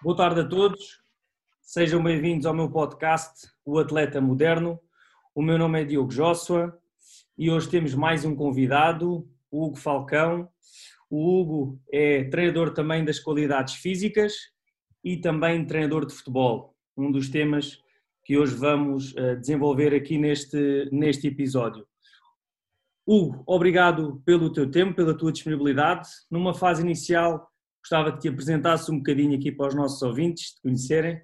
Boa tarde a todos, sejam bem-vindos ao meu podcast, O Atleta Moderno. O meu nome é Diogo Joshua e hoje temos mais um convidado, o Hugo Falcão. O Hugo é treinador também das qualidades físicas e também treinador de futebol, um dos temas que hoje vamos eh, desenvolver aqui neste, neste episódio. Hugo, obrigado pelo teu tempo, pela tua disponibilidade. Numa fase inicial, Gostava que te apresentasse um bocadinho aqui para os nossos ouvintes, te conhecerem.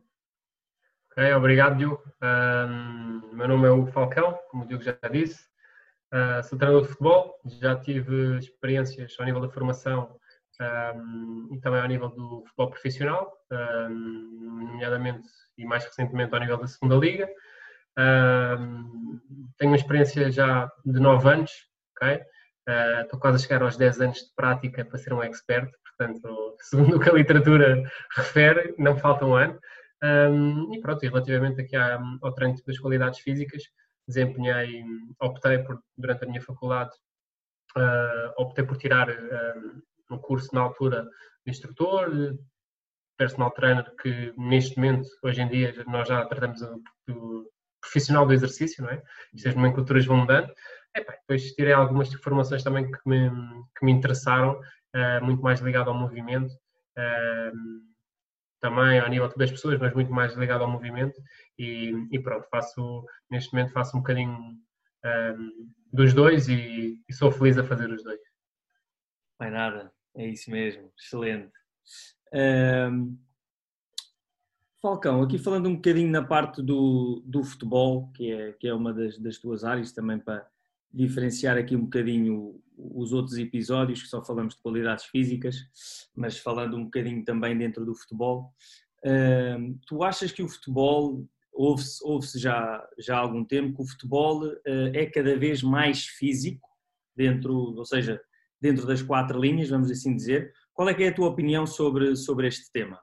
Ok, obrigado, Diogo. Um, meu nome é Hugo Falcão, como o Diogo já disse. Uh, sou treinador de futebol, já tive experiências ao nível da formação um, e também ao nível do futebol profissional, um, nomeadamente e mais recentemente ao nível da segunda liga. tenho uma experiência já de 9 anos, ok? Uh, estou quase a chegar aos 10 anos de prática para ser um expert, portanto, segundo o que a literatura refere, não falta um ano. Um, e pronto, e relativamente aqui ao treino das qualidades físicas, desempenhei, optei por, durante a minha faculdade, uh, optei por tirar um, um curso na altura de instrutor, personal trainer, que neste momento, hoje em dia, nós já tratamos do, do profissional do exercício, não é? Isto as nomenclaturas vão mudando. depois tirei algumas informações também que me, que me interessaram muito mais ligado ao movimento, uh, também ao nível das pessoas, mas muito mais ligado ao movimento e, e pronto, faço, neste momento faço um bocadinho um, dos dois e, e, sou feliz a fazer os dois. Não é nada, é isso mesmo, excelente. Um, Falcão, aqui falando um bocadinho na parte do, do futebol, que é, que é uma das, das tuas áreas também para, diferenciar aqui um bocadinho os outros episódios, que só falamos de qualidades físicas, mas falando um bocadinho também dentro do futebol. Tu achas que o futebol, ouve-se ouve já, já há algum tempo, que o futebol uh, é cada vez mais físico, dentro, ou seja, dentro das quatro linhas, vamos assim dizer. Qual é que é a tua opinião sobre, sobre este tema?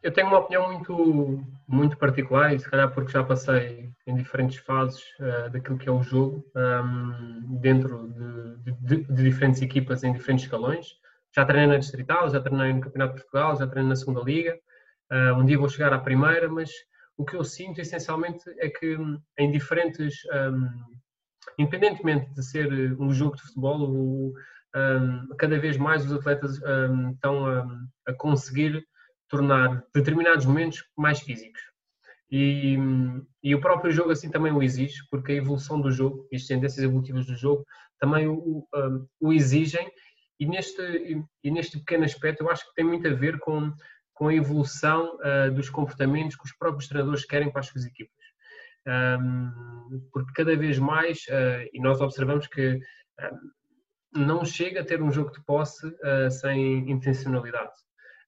Eu tenho uma opinião muito, muito particular e se calhar porque já passei em diferentes fases uh, daquilo que é o jogo, um, ehm, dentro de, de, de, diferentes equipas em diferentes escalões. Já treinei na Distrital, já treinei no Campeonato de Portugal, já treinei na Segunda Liga. Uh, um dia vou chegar à primeira, mas o que eu sinto essencialmente é que em diferentes, um, independentemente de ser um jogo de futebol, o, um, cada vez mais os atletas estão a, a conseguir tornar determinados momentos mais físicos. E, e, o próprio jogo assim também o exige, porque a evolução do jogo e as tendências evolutivas do jogo também o, o, exigem. E neste, e neste pequeno aspecto, eu acho que tem muito a ver com, com a evolução uh, dos comportamentos que os próprios treinadores querem para as suas equipas. Um, porque cada vez mais, uh, e nós observamos que um, não chega a ter um jogo de posse uh, sem intencionalidade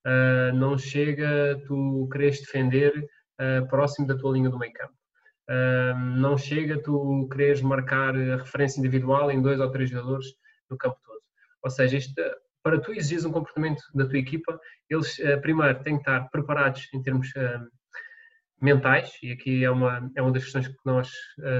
uh, não chega tu queres defender uh, próximo da tua linha do meio campo. Uh, não chega tu queres marcar a referência individual em dois ou três jogadores no campo todo. Ou seja, isto, para tu exigir um comportamento da tua equipa, eles primeiro têm que estar preparados em termos mentais, e aqui é uma, é uma das questões que nós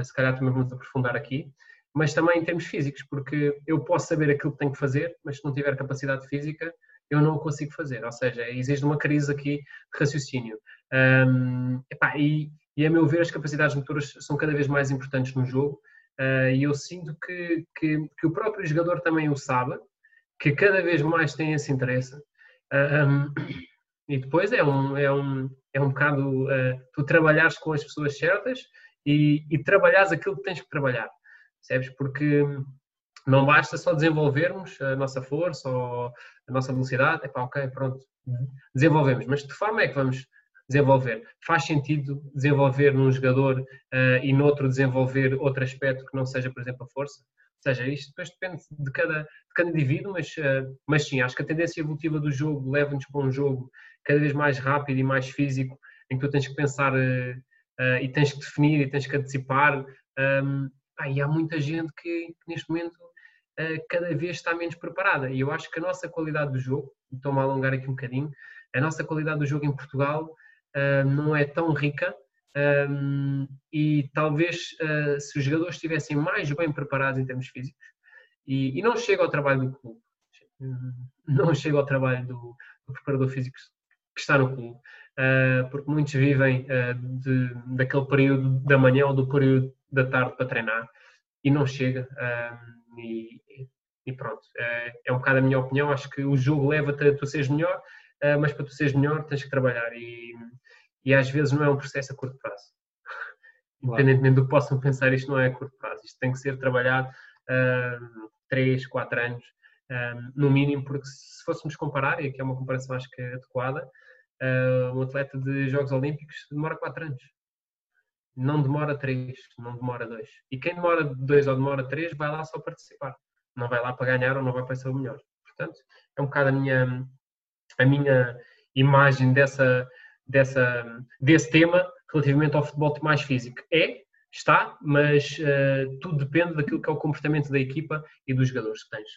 se calhar também vamos aprofundar aqui, mas também em termos físicos, porque eu posso saber aquilo que tenho que fazer, mas se não tiver capacidade física, eu não o consigo fazer. Ou seja, existe uma crise aqui de raciocínio. Um, epá, e, e, a meu ver, as capacidades motoras são cada vez mais importantes no jogo. Uh, e eu sinto que, que, que, o próprio jogador também o sabe, que cada vez mais tem esse interesse. Um, e depois é um, é um, é um bocado uh, tu trabalhares com as pessoas certas e, e trabalhares aquilo que tens que trabalhar, percebes? Porque não basta só desenvolvermos a nossa força ou a nossa velocidade, é pá, ok, pronto, desenvolvemos, mas de forma é que vamos desenvolver? Faz sentido desenvolver num jogador uh, e noutro desenvolver outro aspecto que não seja, por exemplo, a força? Ou seja, isto depois depende de cada, de cada indivíduo, mas, uh, mas sim, acho que a tendência evolutiva do jogo leva-nos para um jogo cada vez mais rápido e mais físico, em que tu tens que pensar uh, e tens que definir e tens que antecipar. Um, ah, e há muita gente que, neste momento cada vez está menos preparada. E eu acho que a nossa qualidade do jogo, estou-me a alongar aqui um bocadinho, a nossa qualidade do jogo em Portugal uh, não é tão rica um, e talvez uh, se os jogadores estivessem mais bem preparados em termos físicos, e, não chega ao trabalho do clube, não chega ao trabalho do, do preparador físico que está no clube, porque muitos vivem uh, de, daquele período da manhã ou do período da tarde para treinar e não chega. Uh, e, e, pronto, é um bocado a minha opinião. Acho que o jogo leva-te a tu seres melhor, mas para tu seres melhor tens que trabalhar e, e às vezes não é um processo a curto prazo. Claro. Independentemente do que possam pensar, isto não é a curto prazo. Isto tem que ser trabalhado uh, 3, 4 anos um, no mínimo, porque se fôssemos comparar, e aqui é uma comparação acho que é adequada, uh, um atleta de Jogos Olímpicos demora 4 anos. Não demora 3, não demora 2. E quem demora 2 ou demora 3 vai lá só participar. Não vai lá para ganhar ou não vai para ser o melhor. Portanto, é um bocado a minha, a minha imagem dessa, dessa, desse tema relativamente ao futebol mais físico. É, está, mas uh, tudo depende daquilo que é o comportamento da equipa e dos jogadores que tens.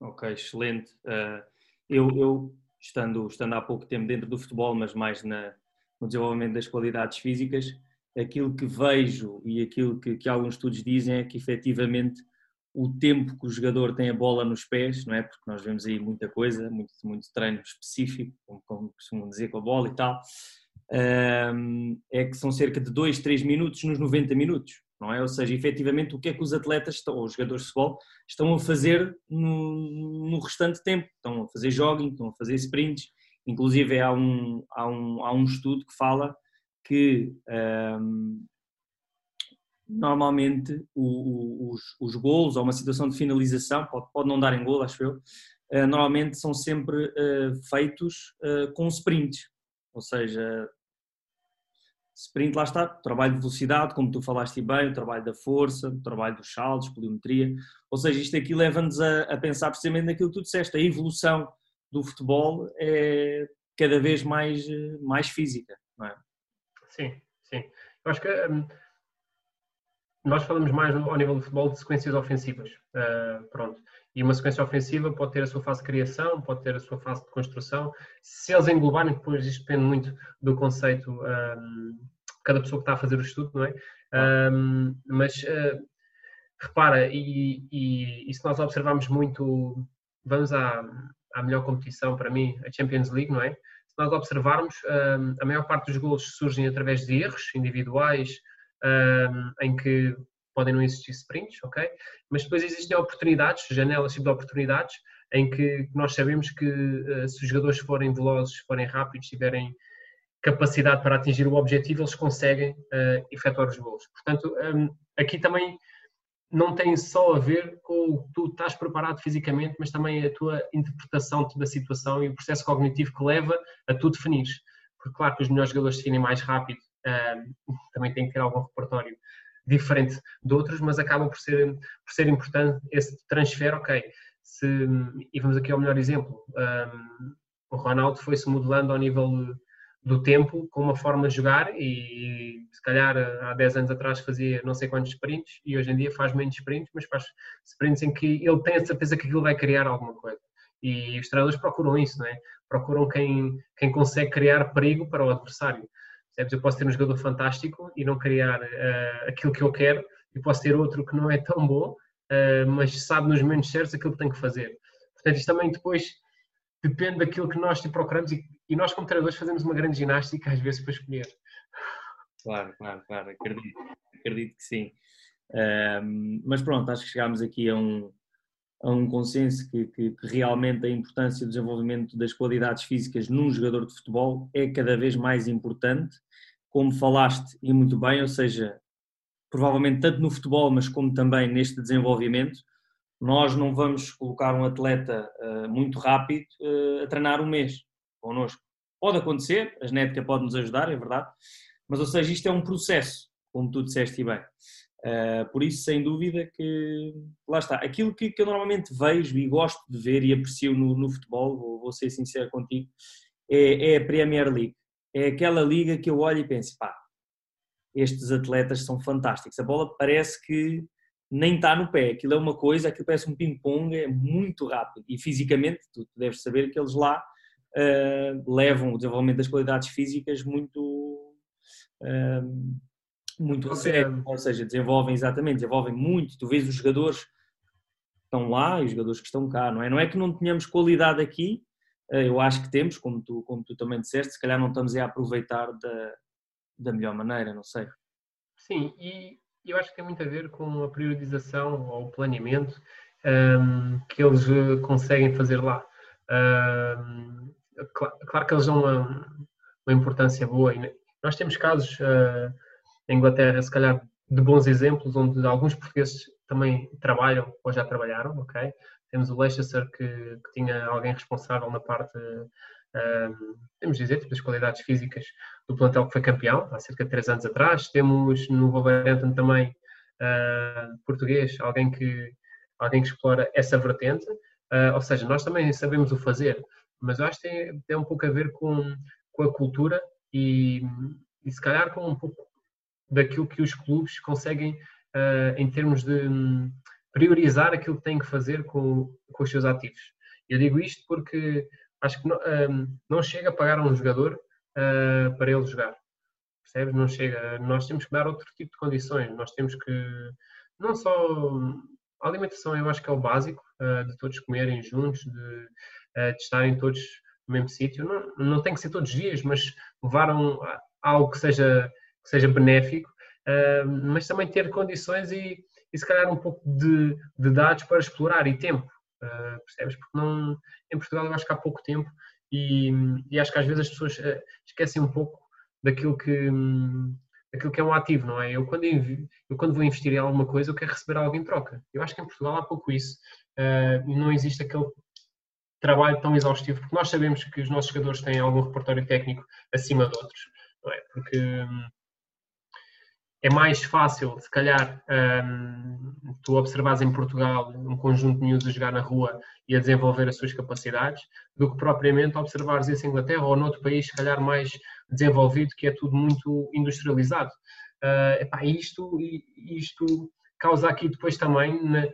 Ok, excelente. Uh, eu, eu, estando, estando há pouco tempo dentro do futebol, mas mais na, no desenvolvimento das qualidades físicas, aquilo que vejo e aquilo que, que alguns estudos dizem é que efetivamente o tempo que o jogador tem a bola nos pés, não é? Porque nós vemos aí muita coisa, muito, muito treino específico, como, como costumam dizer, com a bola e tal, um, é que são cerca de 2, 3 minutos nos 90 minutos não é? Ou seja, efetivamente, o que é que os atletas estão, ou os jogadores de futebol, estão a fazer no, no restante tempo? Estão a fazer jogging, estão a fazer sprints, inclusive há um, há um, há um estudo que fala que um, normalmente o, o, os, os golos ou uma situação de finalização, pode, pode não dar em gol, acho eu, uh, normalmente são sempre uh, feitos uh, com sprints, ou seja, Sprint, lá está, trabalho de velocidade, como tu falaste bem, o trabalho da força, o trabalho dos saltos, poliometria. Ou seja, isto aqui leva-nos a, a, pensar precisamente naquilo que tu disseste, a evolução do futebol é cada vez mais, mais física, não é? Sim, sim. Eu acho que hum, nós falamos mais ao nível do futebol de sequências ofensivas. Uh, pronto. E uma sequência ofensiva pode ter a sua fase de criação, pode ter a sua fase de construção. Se eles englobarem, depois isto depende muito do conceito um, cada pessoa que está a fazer o estudo, não é? Um, mas uh, repara, e, e, e, se nós observarmos muito, vamos à, à melhor competição para mim, a Champions League, não é? Se nós observarmos, um, a maior parte dos gols surgem através de erros individuais, um, em que podem não existir sprints, ok? Mas depois existem oportunidades, janelas tipo de oportunidades, em que nós sabemos que uh, se os jogadores forem velozes, forem rápidos, tiverem capacidade para atingir o objetivo, eles conseguem uh, efetuar os gols. Portanto, um, aqui também não tem só a ver com o que tu estás preparado fisicamente, mas também a tua interpretação da situação e o processo cognitivo que leva a tu definir. Porque, claro, que os melhores jogadores definem mais rápido, um, também tem que ter algum repertório diferente de outros, mas acaba por ser, por ser importante esse transfer, ok. Se, e vamos aqui ao melhor exemplo. Um, o Ronaldo foi-se modelando ao nível do tempo com uma forma de jogar e se calhar há 10 anos atrás fazia não sei quantos sprints e hoje em dia faz menos sprints, mas faz sprints em que ele tem a certeza que aquilo vai criar alguma coisa. E os treinadores procuram isso, não é? Procuram quem, quem consegue criar perigo para o adversário. Percebes? Eu posso ter um jogador fantástico e não criar uh, aquilo que eu quero, e posso ter outro que não é tão bom, uh, mas sabe nos momentos certos aquilo que tem que fazer. Portanto, isto também depois depende daquilo que nós te procuramos e, e, nós, como treinadores, fazemos uma grande ginástica às vezes para escolher. Claro, claro, claro, acredito, acredito que sim. Um, mas pronto, acho que chegámos aqui a um, a um consenso que, que, que, realmente a importância do desenvolvimento das qualidades físicas num jogador de futebol é cada vez mais importante, como falaste e muito bem, ou seja, provavelmente tanto no futebol, mas como também neste desenvolvimento, nós não vamos colocar um atleta uh, muito rápido uh, a treinar um mês connosco. Pode acontecer, a genética pode nos ajudar, é verdade, mas ou seja, isto é um processo, como tu disseste bem. Uh, por isso, sem dúvida, que lá está. Aquilo que, que, eu normalmente vejo e gosto de ver e aprecio no, no futebol, vou, vou, ser sincero contigo, é, é, a Premier League. É aquela liga que eu olho e penso, pá, estes atletas são fantásticos. A bola parece que nem está no pé. Aquilo é uma coisa, aquilo parece um ping-pong, é muito rápido. E fisicamente, tu, deves saber que eles lá uh, levam o desenvolvimento das qualidades físicas muito. Uh, muito a sério, ou seja, desenvolvem exatamente, desenvolvem muito. Tu vês os jogadores estão lá e os jogadores que estão cá, não é? Não é que não tenhamos qualidade aqui, eh, eu acho que temos, como tu, como tu também disseste, se calhar não estamos a aproveitar da, da melhor maneira, não sei. Sim, e eu acho que tem muito a ver com a priorização ou o planeamento um, ehm, que eles eh, conseguem fazer lá. Um, ehm, claro, claro, que eles dão uma, uma importância boa. E nós temos casos uh, na Inglaterra, se calhar, de bons exemplos, onde alguns portugueses também trabalham ou já trabalharam, ok? Temos o Leicester que, que tinha alguém responsável na parte, um, temos dizer, tipo, das qualidades físicas do plantel que foi campeão, há cerca de três anos atrás. Temos no Wolverhampton também uh, português, alguém que, alguém que explora essa vertente. Uh, ou seja, nós também sabemos o fazer, mas eu acho que tem, tem um pouco a ver com, com a cultura e, e se calhar com um pouco daquilo que os clubes conseguem uh, em termos de um, priorizar aquilo que têm que fazer com, com os seus ativos. Eu digo isto porque acho que não, um, não chega a pagar a um jogador uh, para ele jogar. Percebes? Não chega. Nós temos que dar outro tipo de condições. Nós temos que, não só. A alimentação eu acho que é o básico, uh, de todos comerem juntos, de, de estarem todos no mesmo sítio. Não, não tem que ser todos os dias, mas levar um, algo que seja, que seja benéfico, mas também ter condições e, e se calhar um pouco de, de dados para explorar e tempo. Uh, percebes? Porque não, em Portugal eu acho que há pouco tempo e, e acho que às vezes as pessoas uh, esquecem um pouco daquilo que, daquilo que é um ativo, não é? Eu quando, eu quando vou investir em alguma coisa eu quero receber algo em troca. Eu acho que em Portugal há pouco isso uh, e não existe aquele trabalho tão exaustivo, porque nós sabemos que os nossos jogadores têm algum repertório técnico acima de outros, não é? Porque um, é mais fácil, se calhar, um, tu observares em Portugal um conjunto de miúdos a jogar na rua e a desenvolver as suas capacidades, do que propriamente observares isso em Inglaterra ou noutro país, se calhar, mais desenvolvido, que é tudo muito industrializado. Uh, epá, isto, isto causa aqui depois também, na,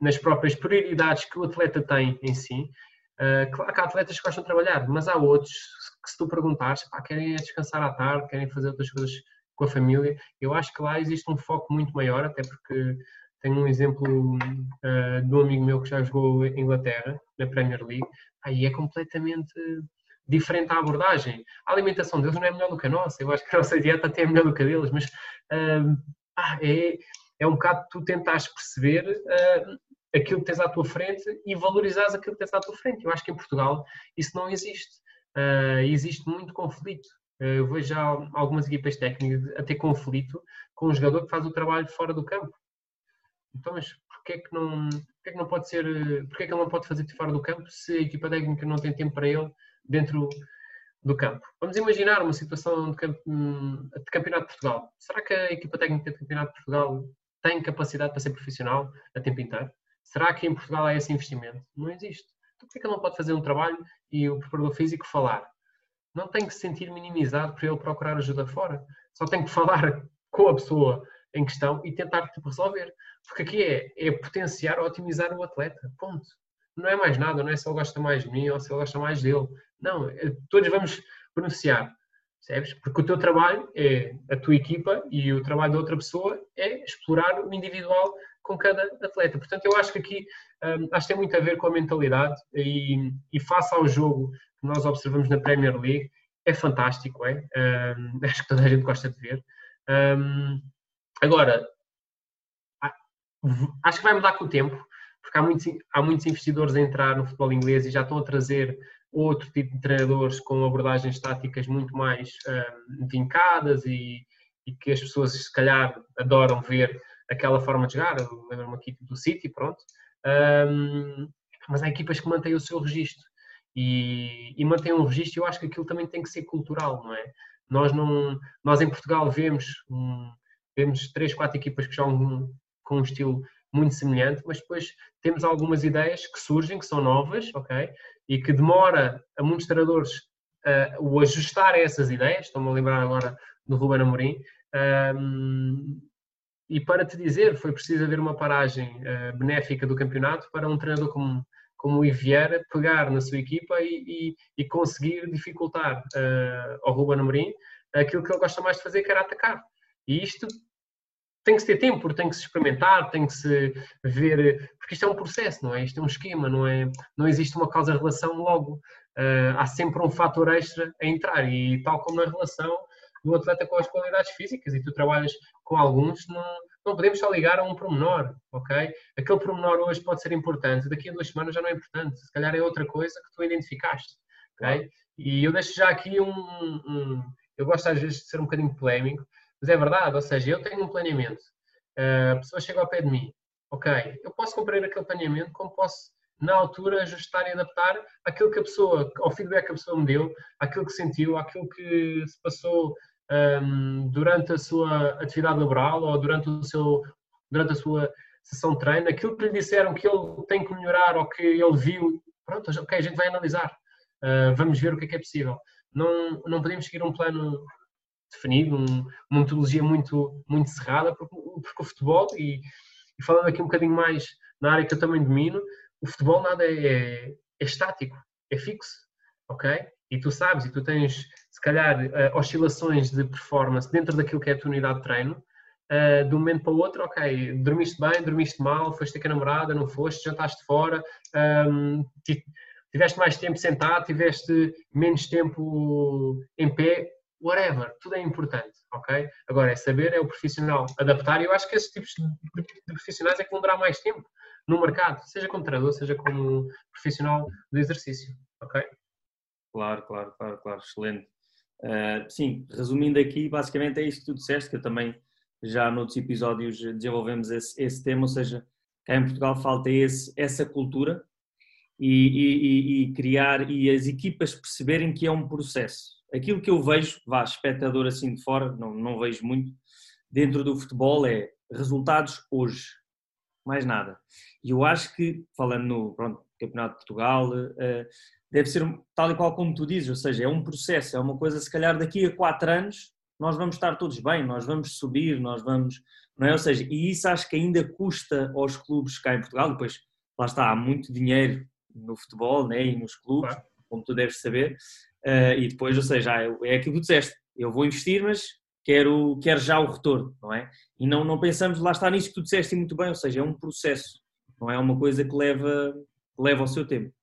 nas próprias prioridades que o atleta tem em si, Uh, claro que há atletas que gostam de trabalhar, mas há outros que, se tu perguntares, querem descansar à tarde, querem fazer outras coisas com a família. Eu acho que lá existe um foco muito maior, até porque tenho um exemplo uh, de um amigo meu que já jogou em Inglaterra, na Premier League, aí é completamente diferente a abordagem. A alimentação deles não é melhor do que a nossa, eu acho que a nossa dieta até é melhor do que a deles, mas uh, é, é um bocado tu tentares perceber uh, aquilo que tens à tua frente e valorizares aquilo que tens à tua frente. Eu acho que em Portugal isso não existe. Uh, existe muito conflito. Eh, eu vejo já algumas equipas técnicas a ter conflito com um jogador que faz o trabalho fora do campo. Então, mas porquê é que não, porquê é que não pode ser, porquê é que ele não pode fazer fora do campo se a equipa técnica não tem tempo para ele dentro do campo? Vamos imaginar uma situação de, de campeonato de Portugal. Será que a equipa técnica de campeonato de Portugal tem capacidade para ser profissional a tempo inteiro? Será que em Portugal há esse investimento? Não existe. Então, porquê que ele não pode fazer um trabalho e o preparador físico falar? Não tem que se sentir minimizado por ele procurar ajuda fora. Só tem que falar com a pessoa em questão e tentar tipo, resolver. Porque aqui é, é potenciar ou otimizar o atleta. Ponto. Não é mais nada, não é se ele gosta mais de mim ou se ele gosta mais dele. Não, é, todos vamos beneficiar. Percebes? Porque o teu trabalho é a tua equipa e o trabalho da outra pessoa é explorar o individual com cada atleta. Portanto, eu acho que aqui um, acho que tem muito a ver com a mentalidade e, e face ao jogo que nós observamos na Premier League é fantástico, é? Um, acho que toda a gente gosta de ver. Um, agora, acho que vai mudar com o tempo, porque há muitos, há muitos investidores a entrar no futebol inglês e já estão a trazer outro tipo de treinadores com abordagens táticas muito mais um, vincadas e, e, que as pessoas, se calhar, adoram ver aquela forma de jogar. Lembro-me aqui do City, pronto. Um, mas há equipas que mantêm o seu registro e, e mantém um registro. Eu acho que aquilo também tem que ser cultural, não é? Nós, não, nós em Portugal vemos, um, vemos três, quatro equipas que jogam com um estilo muito semelhante, mas depois temos algumas ideias que surgem, que são novas, ok? E que demora a muitos treinadores uh, o ajustar a essas ideias. Estou-me a lembrar agora do Ruben Amorim. Um, e para te dizer, foi preciso haver uma paragem uh, benéfica do campeonato para um treinador como como o Iviera pegar na sua equipa e, e, e conseguir dificultar uh, ao Ruben Amorim aquilo que ele gosta mais de fazer, que era atacar. E isto tem que se ter tempo, tem que se experimentar, tem que se ver, porque isto é um processo, não é? Isto é um esquema, não é? Não existe uma causa-relação logo. Uh, há sempre um fator extra a entrar e tal como na relação do atleta com as qualidades físicas e tu trabalhas com alguns, não, não podemos só ligar a um pormenor, ok? Aquele pormenor hoje pode ser importante, daqui a duas semanas já não é importante, se calhar é outra coisa que tu identificaste, ok? E eu deixo já aqui um, um eu gosto às vezes de ser um bocadinho polémico, mas é verdade, ou seja, eu tenho um planeamento, a pessoa chega ao pé de mim, ok, eu posso cumprir aquele planeamento como posso, na altura, ajustar e adaptar aquilo que a pessoa, ao feedback que a pessoa me deu, aquilo que sentiu, aquilo que se passou um, durante a sua atividade laboral ou durante, o seu, durante a sua sessão de treino, aquilo que lhe disseram que ele tem que melhorar ou que ele viu, pronto, ok, a gente vai analisar, uh, vamos ver o que é que é possível. Não, não podemos seguir um plano definido, um, uma metodologia muito, muito cerrada, porque, porque o futebol, e, e, falando aqui um bocadinho mais na área que eu também domino, o futebol nada é, é, é estático, é fixo, ok? E tu sabes, e tu tens, se calhar, uh, oscilações de performance dentro daquilo que é a tua unidade de treino, uh, de um momento para o outro, ok, dormiste bem, dormiste mal, foste com a namorada, não foste, jantaste fora, um, tiveste mais tempo sentado, tiveste menos tempo em pé, whatever, tudo é importante, ok? Agora é saber, é o profissional adaptar e eu acho que esses tipos de, profissionais é que vão durar mais tempo no mercado, seja como treinador, seja como profissional do exercício, ok? Claro, claro, claro, claro, excelente. Uh, sim, resumindo aqui, basicamente é isto que tu disseste, que eu também já noutros episódios desenvolvemos esse, esse tema, ou seja, cá em Portugal falta esse, essa cultura e, e, e, criar e as equipas perceberem que é um processo aquilo que eu vejo, vá, espectador assim de fora, não, não vejo muito, dentro do futebol é resultados hoje, mais nada. E eu acho que, falando no pronto, Campeonato de Portugal, uh, deve ser tal e qual como tu dizes, ou seja, é um processo, é uma coisa, se calhar daqui a quatro anos nós vamos estar todos bem, nós vamos subir, nós vamos, não é? Ou seja, e isso acho que ainda custa aos clubes cá em Portugal, depois lá está, há muito dinheiro no futebol né, e nos clubes, como tu deves saber, Uh, e depois, ou seja, ah, é aquilo que tu disseste, eu vou investir, mas quero, quero já o retorno, não é? E não, não pensamos, lá está nisso que tu disseste muito bem, ou seja, é um processo, não é uma coisa que leva, leva o seu tempo.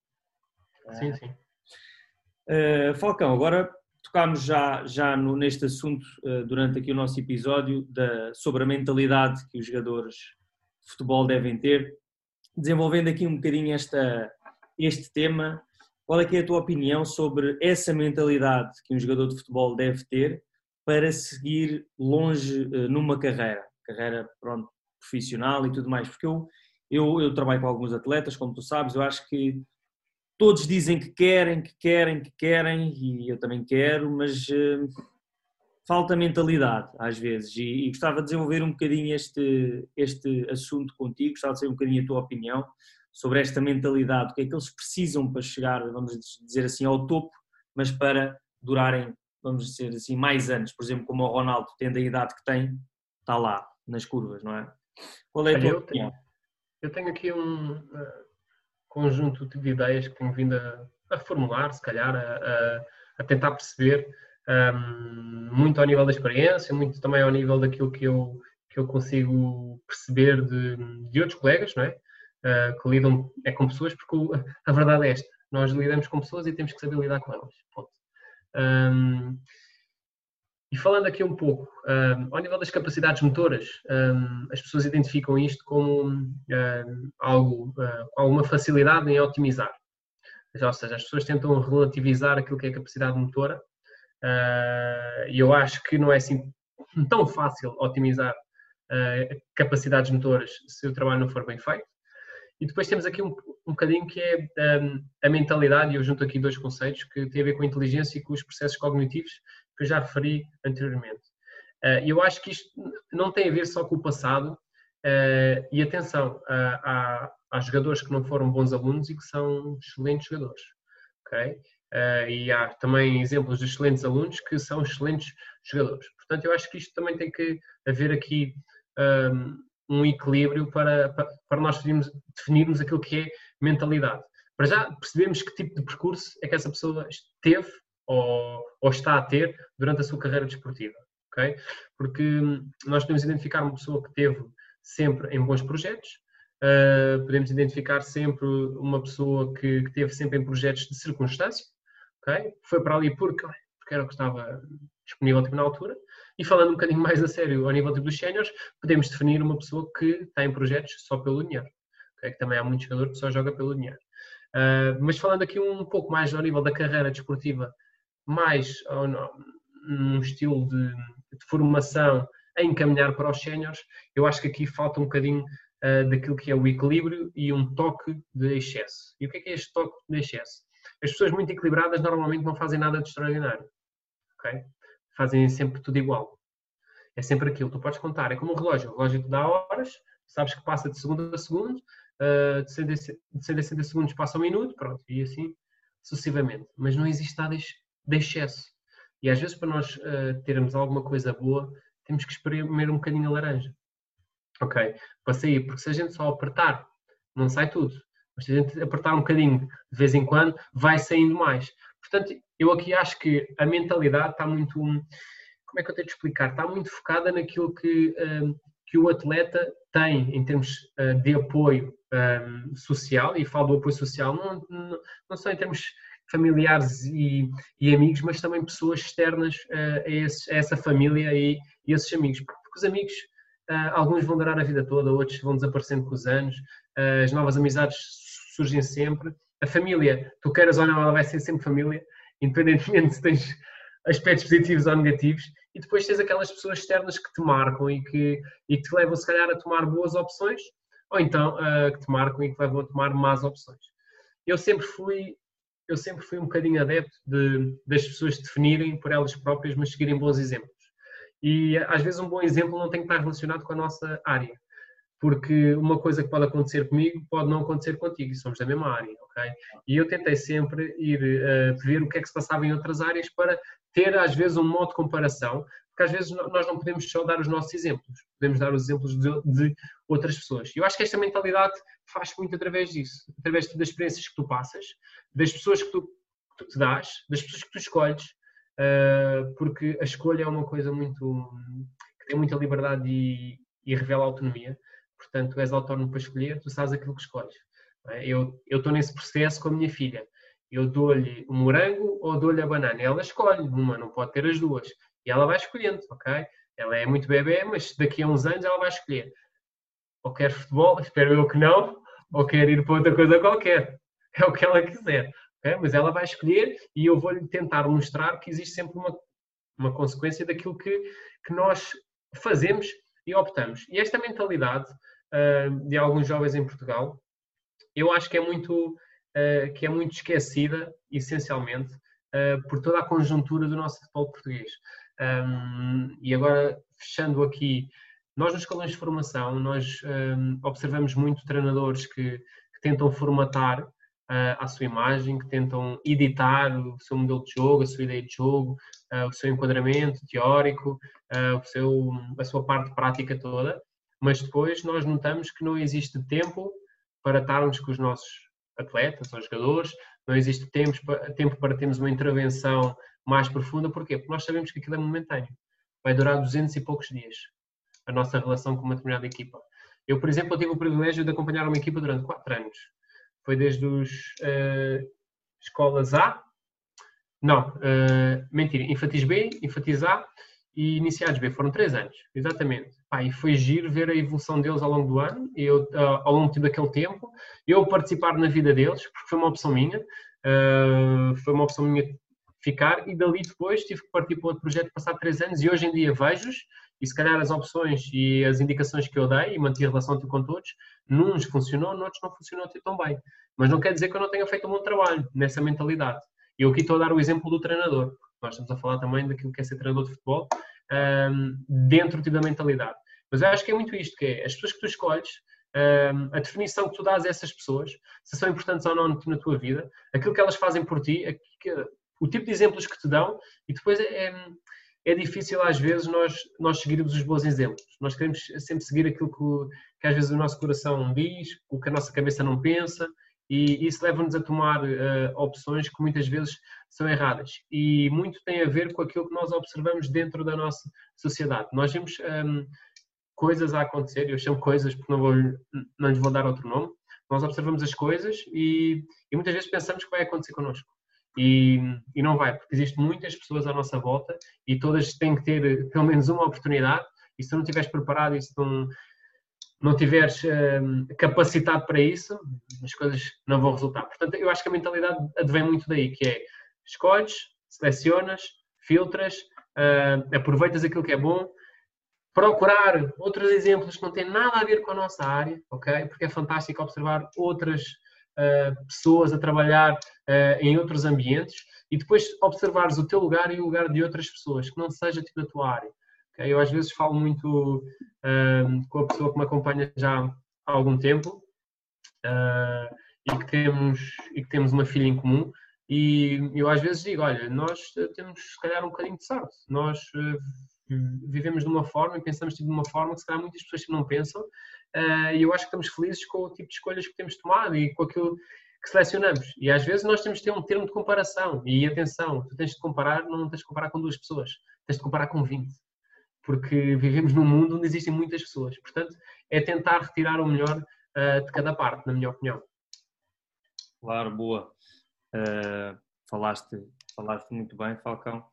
Sim, sim. Uh, Falcão, agora tocámos já, já no, neste assunto uh, durante aqui o nosso episódio da, sobre a mentalidade que os jogadores de futebol devem ter, desenvolvendo aqui um bocadinho esta, este tema, qual é que é a tua opinião sobre essa mentalidade que um jogador de futebol deve ter para seguir longe eh, numa carreira, carreira pronto, profissional e tudo mais? Porque eu, eu, eu trabalho com alguns atletas, como tu sabes, eu acho que todos dizem que querem, que querem, que querem, e eu também quero, mas uh, falta mentalidade às vezes. E, e, gostava de desenvolver um bocadinho este, este assunto contigo, gostava de saber um bocadinho a tua opinião sobre esta mentalidade, o que é que eles precisam para chegar, vamos dizer assim, ao topo, mas para durarem, vamos dizer assim, mais anos. Por exemplo, como o Ronaldo, tendo a idade que tem, está lá nas curvas, não é? Qual é a tua eu opinião? Tenho, eu tenho aqui um uh, conjunto de ideias que tenho vindo a, a reformular, se calhar, a, a, tentar perceber, um, muito ao nível da experiência, muito também ao nível daquilo que eu, que eu consigo perceber de, de outros colegas, não é? uh, que lidam é com pessoas, porque o, a verdade é esta: nós lidamos com pessoas e temos que saber lidar com elas. Ponto. Um, e falando aqui um pouco, um, ao nível das capacidades motoras, um, as pessoas identificam isto como algo uh, alguma facilidade em otimizar. Ou seja, as pessoas tentam relativizar aquilo que é capacidade motora, uh, e eu acho que não é assim tão fácil otimizar uh, capacidades motoras se o trabalho não for bem feito. E depois temos aqui um, um bocadinho que é um, a mentalidade, e eu junto aqui dois conceitos que têm a ver com a inteligência e com os processos cognitivos que eu já referi anteriormente. Uh, e eu acho que isto não tem a ver só com o passado, uh, e atenção, uh, há, há, jogadores que não foram bons alunos e que são excelentes jogadores. Okay? E há também exemplos de excelentes alunos que são excelentes jogadores. Portanto, eu acho que isto também tem que haver aqui um, um equilíbrio para, para, para nós definirmos, definirmos aquilo que é mentalidade. Para já percebemos que tipo de percurso é que essa pessoa teve ou, ou está a ter durante a sua carreira desportiva. ok? Porque nós podemos identificar uma pessoa que teve sempre em bons projetos, uh, podemos identificar sempre uma pessoa que, que teve sempre em projetos de circunstância, ok? Foi para ali porque, porque era o que estava disponível tipo, na altura. E falando um bocadinho mais a sério ao nível tipo, dos séniores, podemos definir uma pessoa que está em projetos só pelo dinheiro. Okay? Que também há muito jogador que só joga pelo dinheiro. Uh, mas falando aqui um pouco mais ao nível da carreira desportiva, mais num estilo de, de, formação a encaminhar para os séniores, eu acho que aqui falta um bocadinho uh, daquilo que é o equilíbrio e um toque de excesso. E o que é que é este toque de excesso? As pessoas muito equilibradas normalmente não fazem nada de extraordinário. Okay? Fazem sempre tudo igual. É sempre aquilo. Tu podes contar. É como um relógio. O relógio te dá horas, sabes que passa de segundo a segundo, uh, de 100 a 60 segundos passa um minuto, pronto, e assim sucessivamente. Mas não existe nada de excesso. E às vezes, para nós uh, termos alguma coisa boa, temos que espremer um bocadinho a laranja. Ok? Para sair, porque se a gente só apertar, não sai tudo. Mas se a gente apertar um bocadinho de vez em quando, vai saindo mais. Portanto, eu aqui acho que a mentalidade está muito. Como é que eu tenho de explicar? Está muito focada naquilo que, um, que o atleta tem em termos uh, de apoio um, social, e falo do apoio social não, não, não só em termos familiares e, e, amigos, mas também pessoas externas uh, a, esse, a, essa família e, e, esses amigos. Porque os amigos, uh, alguns vão durar a vida toda, outros vão desaparecendo com os anos, uh, as novas amizades surgem sempre. A família, tu queiras ou não, ela vai ser sempre família, independentemente se tens aspectos positivos ou negativos. E depois tens aquelas pessoas externas que te marcam e que, e que te levam, se calhar, a tomar boas opções, ou então que te marcam e que levam a tomar más opções. Eu sempre fui eu sempre fui um bocadinho adepto de, das pessoas definirem por elas próprias, mas seguirem bons exemplos. E às vezes um bom exemplo não tem que estar relacionado com a nossa área, porque uma coisa que pode acontecer comigo pode não acontecer contigo, somos da mesma área, ok? E eu tentei sempre ir uh, ver o que é que se passava em outras áreas para ter às vezes um modo de comparação, porque às vezes nós não podemos só dar os nossos exemplos, podemos dar os exemplos de, de outras pessoas. E eu acho que esta mentalidade faz muito através disso, através das experiências que tu passas, das pessoas que tu, que tu te dás, das pessoas que tu escolhes, uh, porque a escolha é uma coisa muito que tem muita liberdade e, e revela autonomia. Portanto, tu és autónomo para escolher, tu sabes aquilo que escolhes. É? Eu estou nesse processo com a minha filha. Eu dou-lhe o morango ou dou-lhe a banana. Ela escolhe uma, não pode ter as duas. E ela vai escolhendo, ok? Ela é muito bebê, mas daqui a uns anos ela vai escolher. Ou quer futebol, espero eu que não, ou quer ir para outra coisa qualquer. É o que ela quiser. Okay? Mas ela vai escolher e eu vou-lhe tentar mostrar que existe sempre uma, uma consequência daquilo que, que nós fazemos e optamos. E esta mentalidade uh, de alguns jovens em Portugal, eu acho que é muito, uh, que é muito esquecida, essencialmente, uh, por toda a conjuntura do nosso futebol português. Um, e agora, fechando aqui, nós nos escalões de formação, nós um, observamos muito treinadores que, que tentam formatar uh, a sua imagem, que tentam editar o seu modelo de jogo, a sua ideia de jogo, uh, o seu enquadramento teórico, uh, o seu, a sua parte prática toda, mas depois nós notamos que não existe tempo para estarmos com os nossos atletas ou jogadores, não existe tempo, tempo para termos uma intervenção mais profunda. Porquê? Porque nós sabemos que aquilo é momentâneo. Vai durar 200 e poucos dias a nossa relação com uma determinada equipa. Eu, por exemplo, tive o privilégio de acompanhar uma equipa durante 4 anos. Foi desde os uh, escolas A, não, uh, mentira, infantis B, infantis A e iniciados B. Foram 3 anos, exatamente. Pá, e foi giro ver a evolução deles ao longo do ano, eu, uh, ao longo daquele tempo, eu participar na vida deles, porque foi uma opção minha, uh, foi uma opção minha ficar e dali depois tive que partir para outro projeto passar três anos e hoje em dia vejo-os e se calhar as opções e as indicações que eu dei e mantive a relação com todos, nuns funcionou, noutros não funcionou tão bem. Mas não quer dizer que eu não tenha feito um bom trabalho nessa mentalidade. Eu aqui estou a dar o exemplo do treinador. Nós estamos a falar também daquilo que é ser treinador de futebol dentro da mentalidade. Mas eu acho que é muito isto, que é as pessoas que tu escolhes, a definição que tu dás a essas pessoas, se são importantes ou não na tua vida, aquilo que elas fazem por ti, o tipo de exemplos que te dão e depois é, é, difícil às vezes nós, nós seguirmos os bons exemplos. Nós queremos sempre seguir aquilo que, que às vezes o nosso coração diz, o que a nossa cabeça não pensa e isso leva-nos a tomar uh, opções que muitas vezes são erradas e muito tem a ver com aquilo que nós observamos dentro da nossa sociedade. Nós vemos um, coisas a acontecer, eu chamo coisas porque não, vou, não lhes vou dar outro nome, nós observamos as coisas e, e muitas vezes pensamos que vai acontecer connosco. E, e, não vai, porque existem muitas pessoas à nossa volta e todas têm que ter pelo menos uma oportunidade e se tu não estiveres preparado e se não, não tiveres um, capacitado para isso, as coisas não vão resultar. Portanto, eu acho que a mentalidade advém muito daí, que é escolhes, selecionas, filtras, uh, aproveitas aquilo que é bom, procurar outros exemplos que não têm nada a ver com a nossa área, ok? Porque é fantástico observar outras pessoas a trabalhar uh, em outros ambientes e depois observares o teu lugar e o lugar de outras pessoas, que não seja tipo da tua área. Eu às vezes falo muito uh, com a pessoa que me acompanha já há algum tempo uh, e, que temos, e que temos uma filha em comum e eu às vezes digo, olha, nós temos se calhar um bocadinho de sorte, nós vivemos de uma forma e pensamos tipo, de uma forma que se calhar muitas pessoas não pensam e eu acho que estamos felizes com o tipo de escolhas que temos tomado e com aquilo que selecionamos. E às vezes nós temos de ter um termo de comparação. E atenção, tu tens de comparar, não tens de comparar com duas pessoas, tens de comparar com 20 porque vivemos num mundo onde existem muitas pessoas. Portanto, é tentar retirar o melhor uh, de cada parte, na minha opinião. Claro, boa. Uh, falaste, falaste muito bem, Falcão.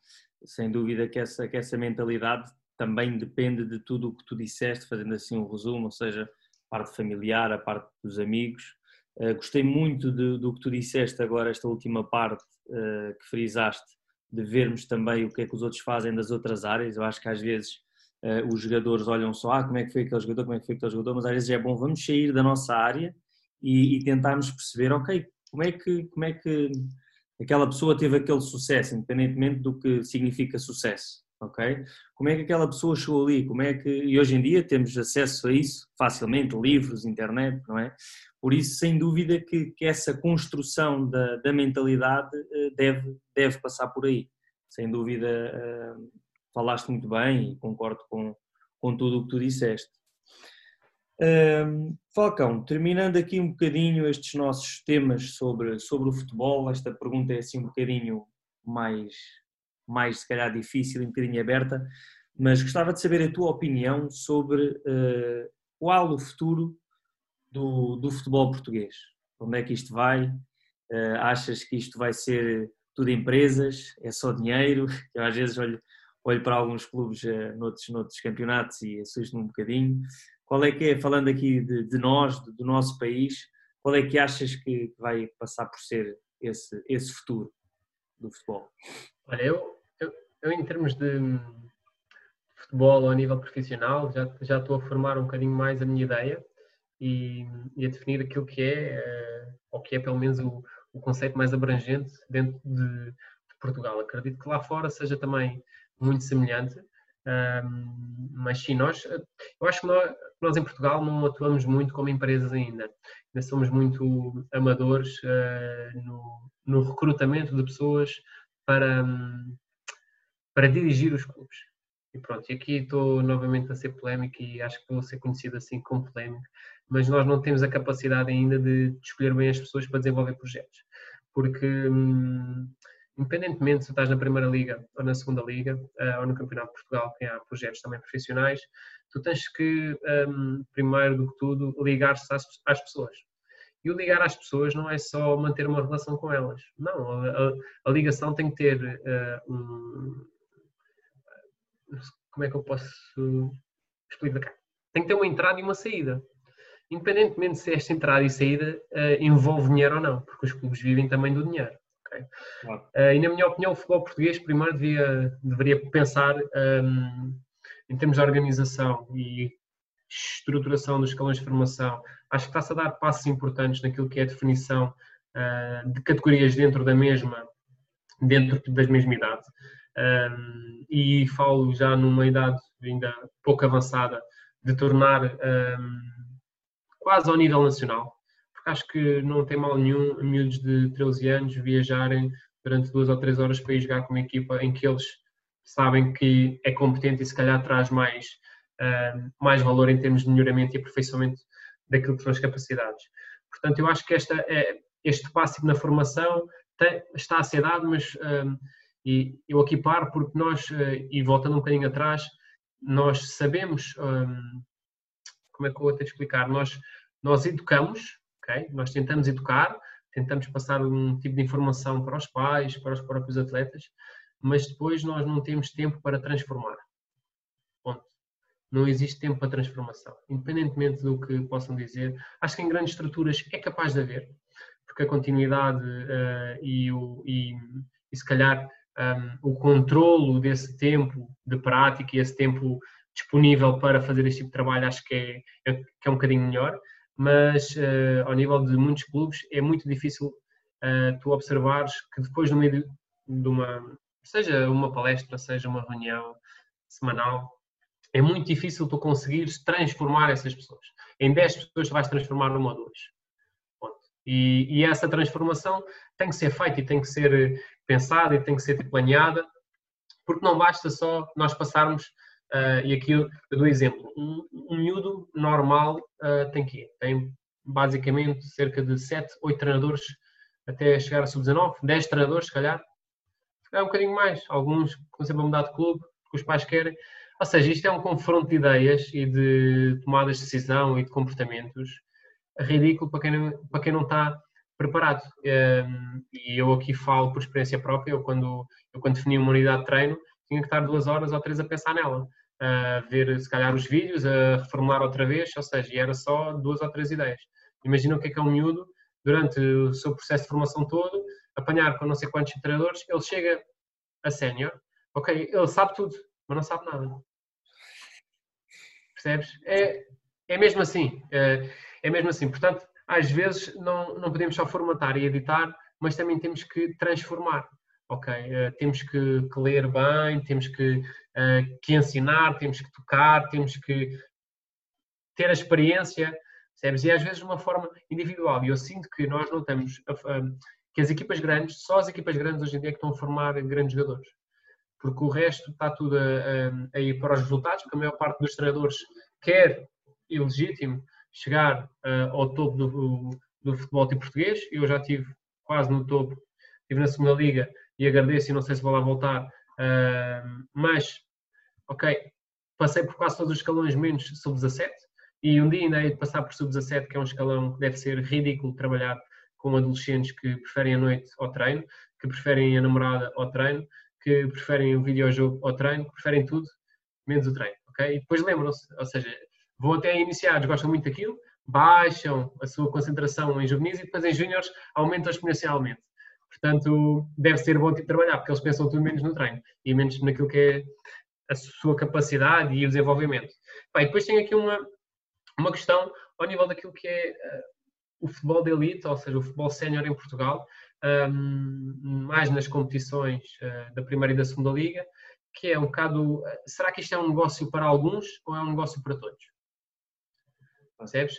Sem dúvida que essa, que essa mentalidade também depende de tudo o que tu disseste, fazendo assim um resumo, ou seja, a parte familiar, a parte dos amigos. Uh, gostei muito de, do que tu disseste agora, esta última parte uh, que frisaste, de vermos também o que é que os outros fazem das outras áreas. Eu acho que às vezes uh, os jogadores olham só, ah, como é que foi aquele jogador, como é que foi aquele jogador, mas às vezes é bom, vamos sair da nossa área e, e tentarmos perceber, ok, como é que, como é que aquela pessoa teve aquele sucesso, independentemente do que significa sucesso, ok? Como é que aquela pessoa chegou ali, como é que, e hoje em dia temos acesso a isso facilmente, livros, internet, não é? Por isso, sem dúvida que, que essa construção da, da mentalidade eh, deve, deve passar por aí, sem dúvida eh, falaste muito bem e concordo com, com tudo o que tu disseste. Um, Falcão, terminando aqui um bocadinho estes nossos temas sobre, sobre o futebol, esta pergunta é assim um bocadinho mais, mais se calhar difícil, um bocadinho aberta, mas gostava de saber a tua opinião sobre uh, qual o futuro do, do futebol português. Onde é que isto vai? Uh, achas que isto vai ser tudo empresas? É só dinheiro? Eu às vezes olho, olho para alguns clubes uh, noutros, noutros campeonatos e assusto-me um bocadinho. Qual é que é, falando aqui de, de nós, do, do nosso país, qual é que achas que vai passar por ser esse, esse futuro do futebol? Olha, eu, eu, em termos de futebol ao nível profissional, já, já estou a formar um bocadinho mais a minha ideia e, e a definir aquilo que é, uh, ou que é pelo menos o, o conceito mais abrangente dentro de, de Portugal. Acredito que lá fora seja também muito semelhante. Um, mas sim, nós, eu acho que nós, nós, em Portugal não atuamos muito como empresas ainda. Ainda somos muito amadores uh, no, no, recrutamento de pessoas para, um, para dirigir os clubes. E pronto, e aqui estou novamente a ser polémico e acho que vou ser conhecido assim como polémico, mas nós não temos a capacidade ainda de, escolher bem as pessoas para desenvolver projetos. Porque hum, independentemente se estás na Primeira Liga ou na Segunda Liga uh, ou no Campeonato de Portugal, que há projetos também profissionais, tu tens que, um, ehm, primeiro do que tudo, ligar-se às, às, pessoas. E o ligar às pessoas não é só manter uma relação com elas. Não, a, a, a ligação tem que ter uh, um. Como é que eu posso explicar? Tem que ter uma entrada e uma saída. Independentemente se esta entrada e saída uh, envolve dinheiro ou não, porque os clubes vivem também do dinheiro. Claro. Uh, e na minha opinião, o futebol português primeiro devia, deveria pensar um, em termos de organização e estruturação dos escalões de formação. Acho que está-se a dar passos importantes naquilo que é a definição uh, de categorias dentro da mesma, dentro da mesma idade. Um, e falo já numa idade ainda pouco avançada de tornar um, quase ao nível nacional acho que não tem mal nenhum miúdos de 13 anos viajarem durante duas ou três horas para ir jogar com uma equipa em que eles sabem que é competente e se calhar traz mais, uh, mais valor em termos de melhoramento e aperfeiçoamento daquilo que são as capacidades. Portanto, eu acho que esta é, este passo na formação tem, está a ser dado, mas um, e eu aqui paro porque nós, uh, e voltando um bocadinho atrás, nós sabemos, um, como é que eu vou ter de explicar, nós, nós educamos, okay? nós tentamos educar, tentamos passar um tipo de informação para os pais, para os próprios atletas, mas depois nós não temos tempo para transformar. Ponto. Não existe tempo para transformação. Independentemente do que possam dizer, acho que em grandes estruturas é capaz de haver, porque a continuidade uh, e, o, e, e, se calhar um, o controlo desse tempo de prática e esse tempo disponível para fazer este tipo de trabalho acho que é, é, que é um bocadinho melhor, mas uh, ao nível de muitos clubes é muito difícil uh, tu observares que depois no meio de uma, seja uma palestra, seja uma reunião semanal, é muito difícil tu conseguires transformar essas pessoas. Em 10 pessoas tu vais transformar uma ou duas. E, e, essa transformação tem que ser feita e tem que ser pensada e tem que ser planeada, porque não basta só nós passarmos, uh, e aqui eu, dou exemplo, um, um miúdo normal uh, tem que Tem basicamente cerca de 7, 8 treinadores até chegar a sub-19, 10 treinadores se calhar, é um bocadinho mais, alguns com sempre a mudar de clube, porque os pais querem. Ou seja, isto é um confronto de ideias e de tomadas de decisão e de comportamentos ridículo para quem não, para quem não está preparado. Um, e eu aqui falo por experiência própria, eu quando, eu quando defini uma unidade de treino, tinha que estar duas horas ou três a pensar nela, a ver se calhar os vídeos, a reformular outra vez, ou seja, era só duas ou três ideias. Imagina o que é que é um miúdo, durante o seu processo de formação todo, apanhar com não sei quantos treinadores, ele chega a sénior, ok, ele sabe tudo, mas não sabe nada. Percebes? É, é mesmo assim. É, é mesmo assim. Portanto, às vezes não, não podemos só formatar e editar, mas também temos que transformar. Ok, uh, temos que, que, ler bem, temos que, uh, que ensinar, temos que tocar, temos que ter a experiência, percebes? E às vezes de uma forma individual. E eu sinto que nós não temos, que as equipas grandes, só as equipas grandes hoje em dia é que estão a formar grandes jogadores. Porque o resto está tudo a, a, a ir para os resultados, porque a maior parte dos treinadores quer, ilegítimo, chegar uh, ao topo do, do futebol tipo português. Eu já estive quase no topo, estive na segunda liga e agradeço e não sei se vou lá voltar, uh, mas, ok, passei por quase todos os escalões menos sub-17 e um dia ainda hei de passar por sub-17, que é um escalão que deve ser ridículo trabalhar com adolescentes que preferem a noite ao treino, que preferem a namorada ao treino, que preferem o videojogo ao treino, que preferem tudo, menos o treino, ok? E depois lembram-se, ou seja, vão até iniciados, gostam muito daquilo, baixam a sua concentração em juvenis e depois em júniores aumentam exponencialmente. Portanto, deve ser bom tipo trabalhar, porque eles pensam tudo menos no treino e menos naquilo que é a sua capacidade e o desenvolvimento. Bem, depois tem aqui uma, uma questão ao nível daquilo que é uh, o futebol de elite, ou seja, o futebol sénior em Portugal, um, mais nas competições uh, da primeira e da segunda liga, que é um bocado, uh, será que isto é um negócio para alguns ou é um negócio para todos? Percebes?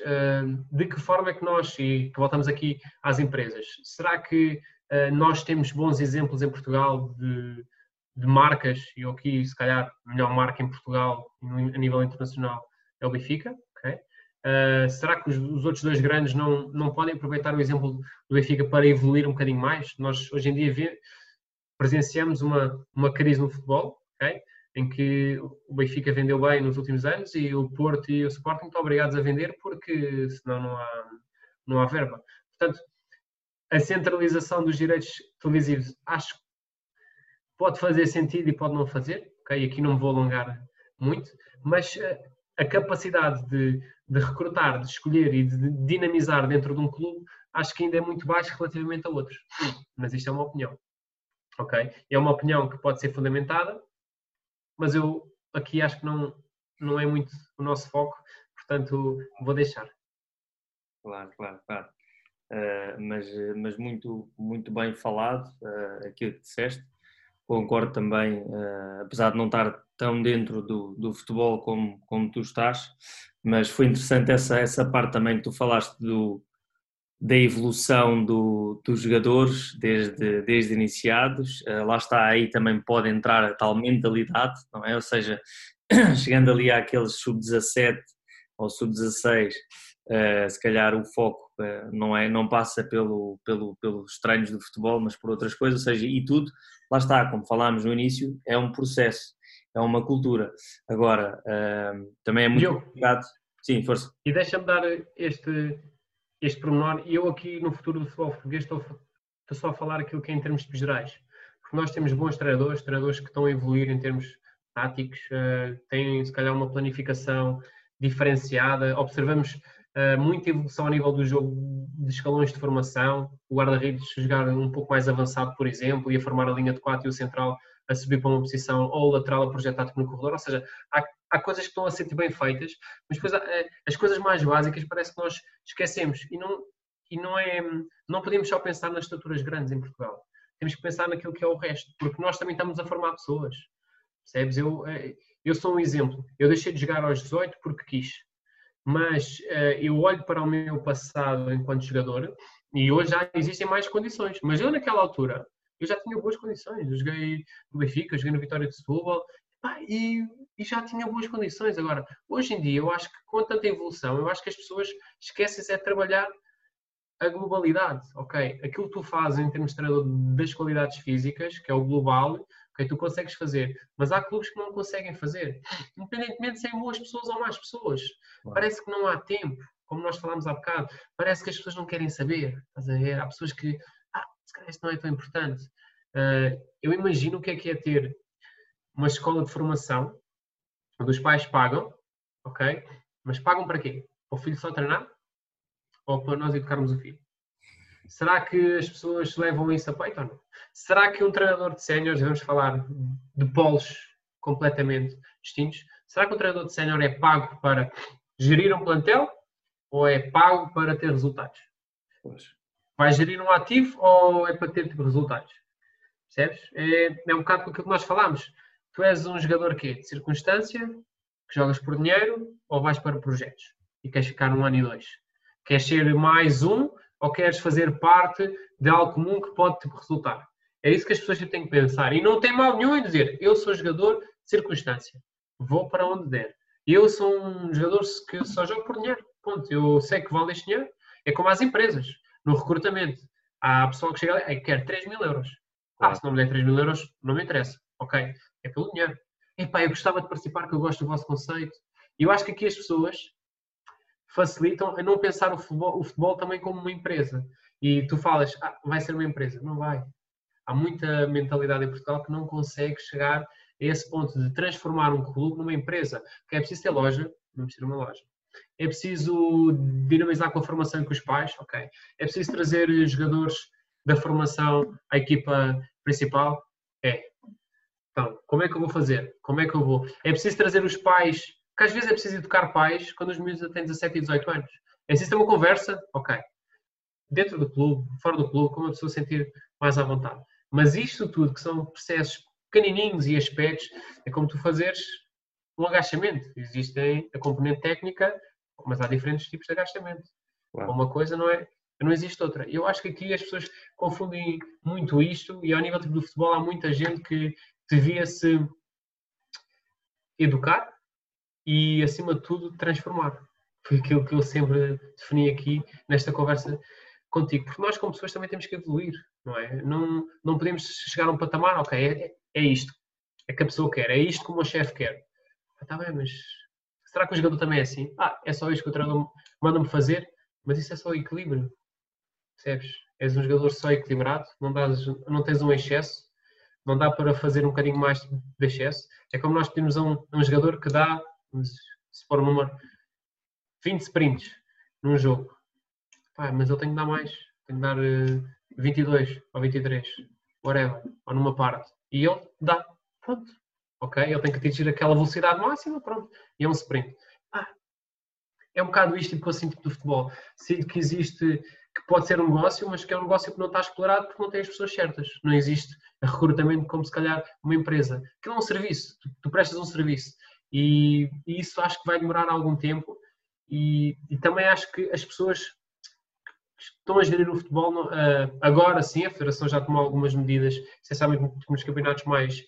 de que forma é que nós, e que voltamos aqui às empresas, será que ah, nós temos bons exemplos em Portugal de, de marcas, e aqui se calhar a melhor marca em Portugal a nível internacional é o Benfica? Uh, será que os, os, outros dois grandes não, não podem aproveitar o exemplo do Benfica para evoluir um bocadinho mais? Nós hoje em dia vê, presenciamos uma, uma crise no futebol? Em que o Benfica vendeu bem nos últimos anos e o Porto e o Sporting estão obrigados a vender porque senão não há, não há verba. Portanto, a centralização dos direitos televisivos acho que pode fazer sentido e pode não fazer, ok? Aqui não me vou alongar muito, mas eh, a capacidade de, de recrutar, de escolher e de dinamizar dentro de um clube acho que ainda é muito baixo relativamente a outros. Mas isto é uma opinião, ok? É uma opinião que pode ser fundamentada, mas eu aqui acho que não, não é muito o nosso foco, portanto vou deixar. Claro, claro, claro. Uh, mas, mas muito, muito bem falado uh, aquilo que disseste. Concordo também, uh, apesar de não estar tão dentro do, do futebol como, como tu estás, mas foi interessante essa, essa parte também que tu falaste do, da evolução do, dos jogadores desde, desde iniciados. Uh, lá está, aí também pode entrar a tal mentalidade, não é? Ou seja, chegando ali àqueles sub-17 ou sub-16, uh, se calhar o foco eh, não, é, não passa pelo, pelo, pelos treinos do futebol, mas por outras coisas, ou seja, e tudo, lá está, como falámos no início, é um processo, é uma cultura. Agora, também é muito complicado. Sim, força. E deixa-me dar este, este pormenor, e eu aqui no futuro do futebol português estou, estou só a falar aquilo que é em termos gerais, porque nós temos bons treinadores, treinadores que estão a evoluir em termos táticos, uh, têm se calhar uma planificação diferenciada, observamos uh, muita evolução a nível do jogo de escalões de formação, o guarda-redes jogar um pouco mais avançado, por exemplo, e a formar a linha de 4 e o central a subir para uma posição ou o lateral a projetar no corredor, ou seja, há, há coisas que estão a ser bem feitas, mas depois há, eh, as coisas mais básicas parece que nós esquecemos e não, e não é, não podemos só pensar nas estruturas grandes em Portugal, temos que pensar naquilo que é o resto, porque nós também estamos a formar pessoas, percebes? Eu, eh, eu sou um exemplo. Eu deixei de jogar aos 18 porque quis. Mas uh, eu olho para o meu passado enquanto jogador e hoje já existem mais condições. Mas eu, naquela altura, eu já tinha boas condições. Eu joguei no Benfica, joguei no Vitória de Setúbal e, e, já tinha boas condições. Agora, hoje em dia, eu acho que com tanta evolução, eu acho que as pessoas esquecem-se é de trabalhar a globalidade, ok? Aquilo que tu fazes em termos de treinador das qualidades físicas, que é o global, ok? Tu consegues fazer, mas há clubes que não conseguem fazer, independentemente de serem boas pessoas ou más pessoas. Parece que não há tempo, como nós falámos há bocado, parece que as pessoas não querem saber, estás a ver? Há pessoas que, ah, se calhar isto não é tão importante. Uh, eu imagino o que é que é ter uma escola de formação onde os pais pagam, ok? Mas pagam para quê? Para o filho só treinar? Ou para nós educarmos o filho? Será que as pessoas levam isso a peito ou não? Será que um treinador de séniores, vamos falar de polos completamente distintos, será que um treinador de sénior é pago para gerir um plantel ou é pago para ter resultados? Pois. Vai gerir um ativo ou é para ter tipo, resultados? Percebes? É, é um bocado com aquilo que nós falámos. Tu és um jogador quê? de circunstância, que jogas por dinheiro ou vais para projetos e queres ficar um ano e dois? Queres ser mais um ou queres fazer parte de algo comum que pode tipo, resultar? É isso que as pessoas têm que pensar. E não tem mal nenhum em dizer, eu sou jogador de circunstância, vou para onde der. Eu sou um jogador que só jogo por dinheiro. Ponto. Eu sei que vale este dinheiro. É como as empresas, no recrutamento. Há pessoa que chega e quer 3 mil euros. Ah, se não me der 3 mil euros, não me interessa. Ok, é pelo dinheiro. Epá, eu gostava de participar, que eu gosto do vosso conceito. E eu acho que aqui as pessoas facilitam a não pensar o futebol, o futebol também como uma empresa. E tu falas, ah, vai ser uma empresa. Não vai. Há muita mentalidade em Portugal que não consegue chegar a esse ponto de transformar um clube numa empresa. Que é preciso ter loja, precisa ter uma loja. É preciso dinamizar com a formação com os pais, ok. É preciso trazer jogadores da formação à equipa principal, é. Então, como é que eu vou fazer? Como é que eu vou? É preciso trazer os pais que às vezes é preciso educar pais quando os miúdos têm 17 e 18 anos. É preciso ter uma conversa, ok. Dentro do clube, fora do clube, como a pessoa sentir mais à vontade. Mas isto tudo, que são processos pequenininhos e aspectos, é como tu fazeres um agachamento. Existem a componente técnica, mas há diferentes tipos de agachamento. Claro. Uma coisa não é, não existe outra. Eu acho que aqui as pessoas confundem muito isto e ao nível do futebol há muita gente que devia se educar e, acima de tudo, transformar. Foi aquilo que eu sempre defini aqui nesta conversa contigo. Porque nós, como pessoas, também temos que evoluir, não é? Não, não podemos chegar a um patamar, ok, é, é isto. É que a pessoa quer, é isto que o meu chefe quer. Ah, bem, mas será que o jogador também é assim? Ah, é só isto que o treinador manda-me fazer, mas isso é só equilíbrio. Percebes? És um jogador só equilibrado, não, dás, não tens um excesso, não dá para fazer um bocadinho mais de excesso. É como nós temos um, um jogador que dá se for o número 20 sprints num jogo, Pá, mas eu tenho que dar mais, tenho que dar uh, eh, 22 ou 23, whatever, ou numa parte, e ele dá, pronto, ok? Ele tem que atingir aquela velocidade máxima, pronto, e é um sprint. Ah, é um bocado isto que eu sinto do futebol. Sinto que existe, que pode ser um negócio, mas que é um negócio que não está explorado porque não tem as pessoas certas. Não existe recrutamento como se calhar uma empresa. Que é um serviço, tu, tu prestas um serviço. E, e, isso acho que vai demorar algum tempo. E, e, também acho que as pessoas que estão a gerir o futebol, uh, agora sim, a Federação já tomou algumas medidas, essencialmente nos campeonatos mais,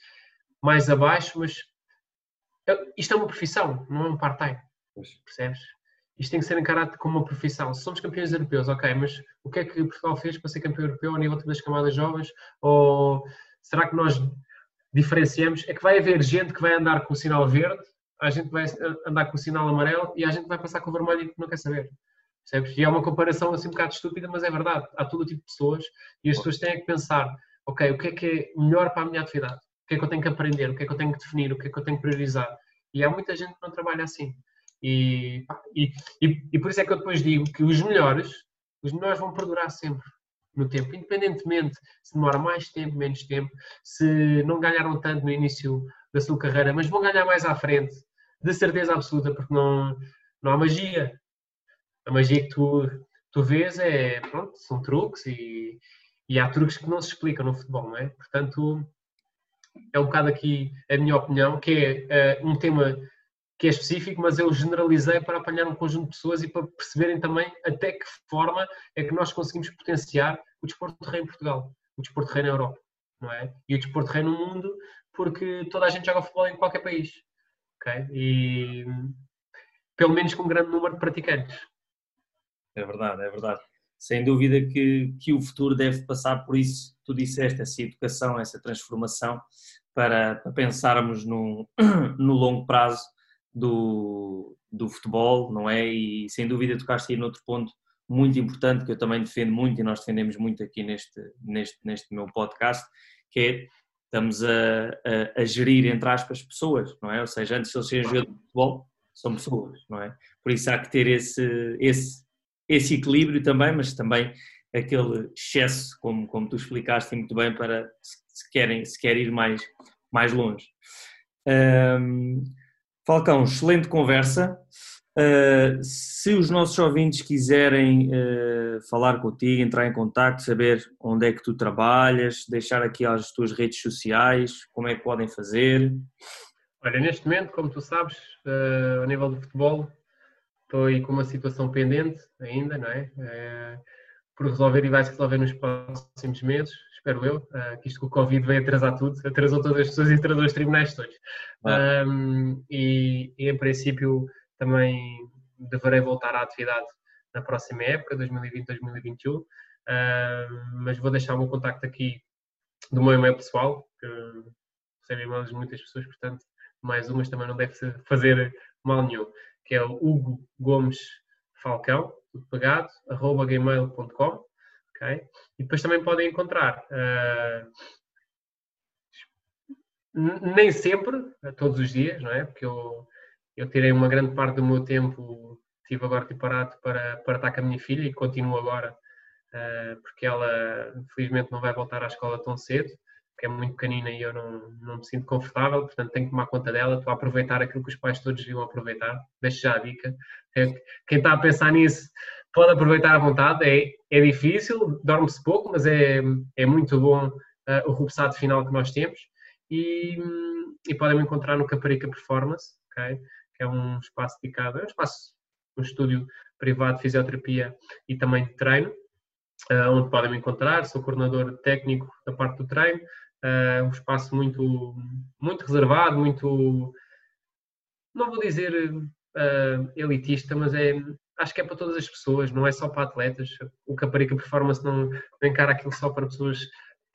mais abaixo, mas isto é uma profissão, não é um part-time. Percebes? Isto tem que ser encarado como uma profissão. Se somos campeões europeus, ok, mas o que é que Portugal fez para ser campeão europeu a nível das camadas jovens? Ou será que nós diferenciamos? É que vai haver gente que vai andar com o sinal verde, a gente vai andar com o sinal amarelo e a gente vai passar com o vermelho e não quer saber. Percebes? E é uma comparação assim um bocado estúpida, mas é verdade. Há todo tipo de pessoas e as pessoas têm que pensar, ok, o que é que é melhor para a minha atividade? O que é que eu tenho que aprender? O que é que eu tenho que definir? O que é que eu tenho que priorizar? E há muita gente que não trabalha assim. E, e, e, por isso é que eu depois digo que os melhores, os melhores vão perdurar sempre no tempo, independentemente se demora mais tempo, menos tempo, se não ganharam tanto no início da sua carreira, mas vão ganhar mais à frente, de certeza absoluta, porque não, não há magia. A magia que tu, tu vês é, pronto, são truques e, e há truques que não se explicam no futebol, não é? Portanto, é um bocado aqui a minha opinião, que é uh, um tema que é específico, mas eu generalizei para apanhar um conjunto de pessoas e para perceberem também até que forma é que nós conseguimos potenciar o desporto de rei em Portugal, o desporto de rei na Europa, não é? E o desporto de rei no mundo, porque toda a gente joga futebol em qualquer país, ok? E pelo menos com um grande número de praticantes. É verdade, é verdade. Sem dúvida que, que o futuro deve passar por isso, tu disseste, essa educação, essa transformação, para, para pensarmos no, no longo prazo do, do futebol, não é? E sem dúvida tocaste aí noutro ponto muito importante que eu também defendo muito e nós defendemos muito aqui neste, neste, neste meu podcast, que é estamos a, a, a gerir, entre aspas, pessoas, não é? Ou seja, antes de eles serem jogadores de futebol, são pessoas, não é? Por isso há que ter esse, esse, esse equilíbrio também, mas também aquele excesso, como, como tu explicaste muito bem, para se, querem, se quer ir mais, mais longe. Um, Falcão, excelente conversa. Uh, se os nossos ouvintes quiserem uh, falar contigo, entrar em contato, saber onde é que tu trabalhas, deixar aqui as tuas redes sociais, como é que podem fazer? Olha, neste momento, como tu sabes, uh, a nível do futebol, estou aí com uma situação pendente ainda, não é? por resolver e vai se resolver nos próximos meses espero eu, uh, que isto com o Covid veio atrasar tudo, atrasou todas as pessoas e atrasou os tribunais todos. Ah. Um, e, e, em princípio também deverei voltar à atividade na próxima época, 2020-2021, uh, mas vou deixar o meu contacto aqui do meu e-mail pessoal, que recebo e-mails de muitas pessoas, portanto, mais umas também não deve fazer mal nenhum, que é o Hugo Gomes Falcão, pegado, arroba gmail.com Okay? E depois também podem encontrar, uh, nem sempre, todos os dias, não é? Porque eu, eu tirei uma grande parte do meu tempo, estive agora parado para, para estar com a minha filha e continuo agora, uh, porque ela infelizmente não vai voltar à escola tão cedo, porque é muito pequenina e eu não, não me sinto confortável, portanto tenho que tomar conta dela, estou a aproveitar aquilo que os pais todos deviam aproveitar, deixo já a dica. Quem está a pensar nisso pode aproveitar à vontade. É, é difícil, dorme-se pouco, mas é, é muito bom uh, o repousado final que nós temos. E, e podem encontrar no Caparica Performance, okay? que é um espaço dedicado, é um espaço, um estúdio privado de fisioterapia e também de treino, uh, onde podem me encontrar. Sou coordenador técnico da parte do treino. Uh, um espaço muito, muito reservado, muito, não vou dizer uh, elitista, mas é, acho que é para todas as pessoas, não é só para atletas. O Caparica Performance não, não encara aquilo só para pessoas de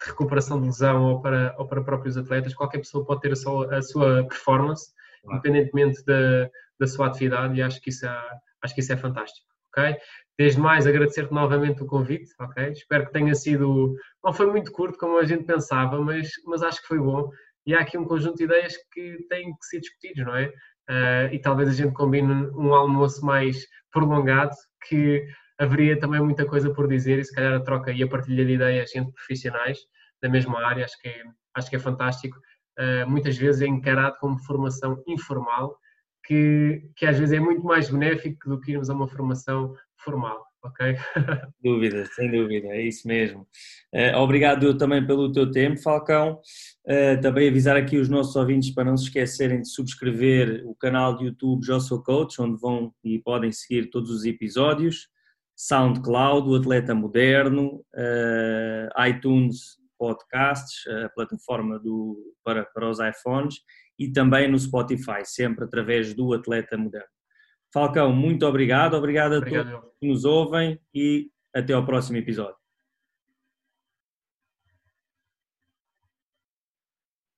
recuperação de lesão ou para, ou para próprios atletas. Qualquer pessoa pode ter a sua, a sua performance, claro. independentemente da, da sua atividade, e acho que isso é, acho que isso é fantástico. Okay? Desde mais, agradecer-te novamente o convite. Okay? Espero que tenha sido. Não foi muito curto como a gente pensava, mas, mas acho que foi bom. E há aqui um conjunto de ideias que têm que ser discutidos, não é? Uh, e talvez a gente combine um almoço mais prolongado, que haveria também muita coisa por dizer e se calhar a troca e a partilha de ideias entre profissionais da mesma área, acho que é, acho que é fantástico. Uh, muitas vezes é encarado como formação informal, que, que às vezes é muito mais benéfico do que irmos a uma formação formal ok? dúvida, sem dúvida, é isso mesmo. Uh, obrigado também pelo teu tempo, Falcão. Uh, também avisar aqui os nossos ouvintes para não se esquecerem de subscrever o canal de YouTube Já Sou Coach, onde vão e podem seguir todos os episódios. SoundCloud, o Atleta Moderno, uh, iTunes Podcasts, a plataforma do, para, para os iPhones, e também no Spotify, sempre através do Atleta Moderno. Falcão, muito obrigado. Obrigado a Obrigado. todos que nos ouvem e até ao próximo episódio.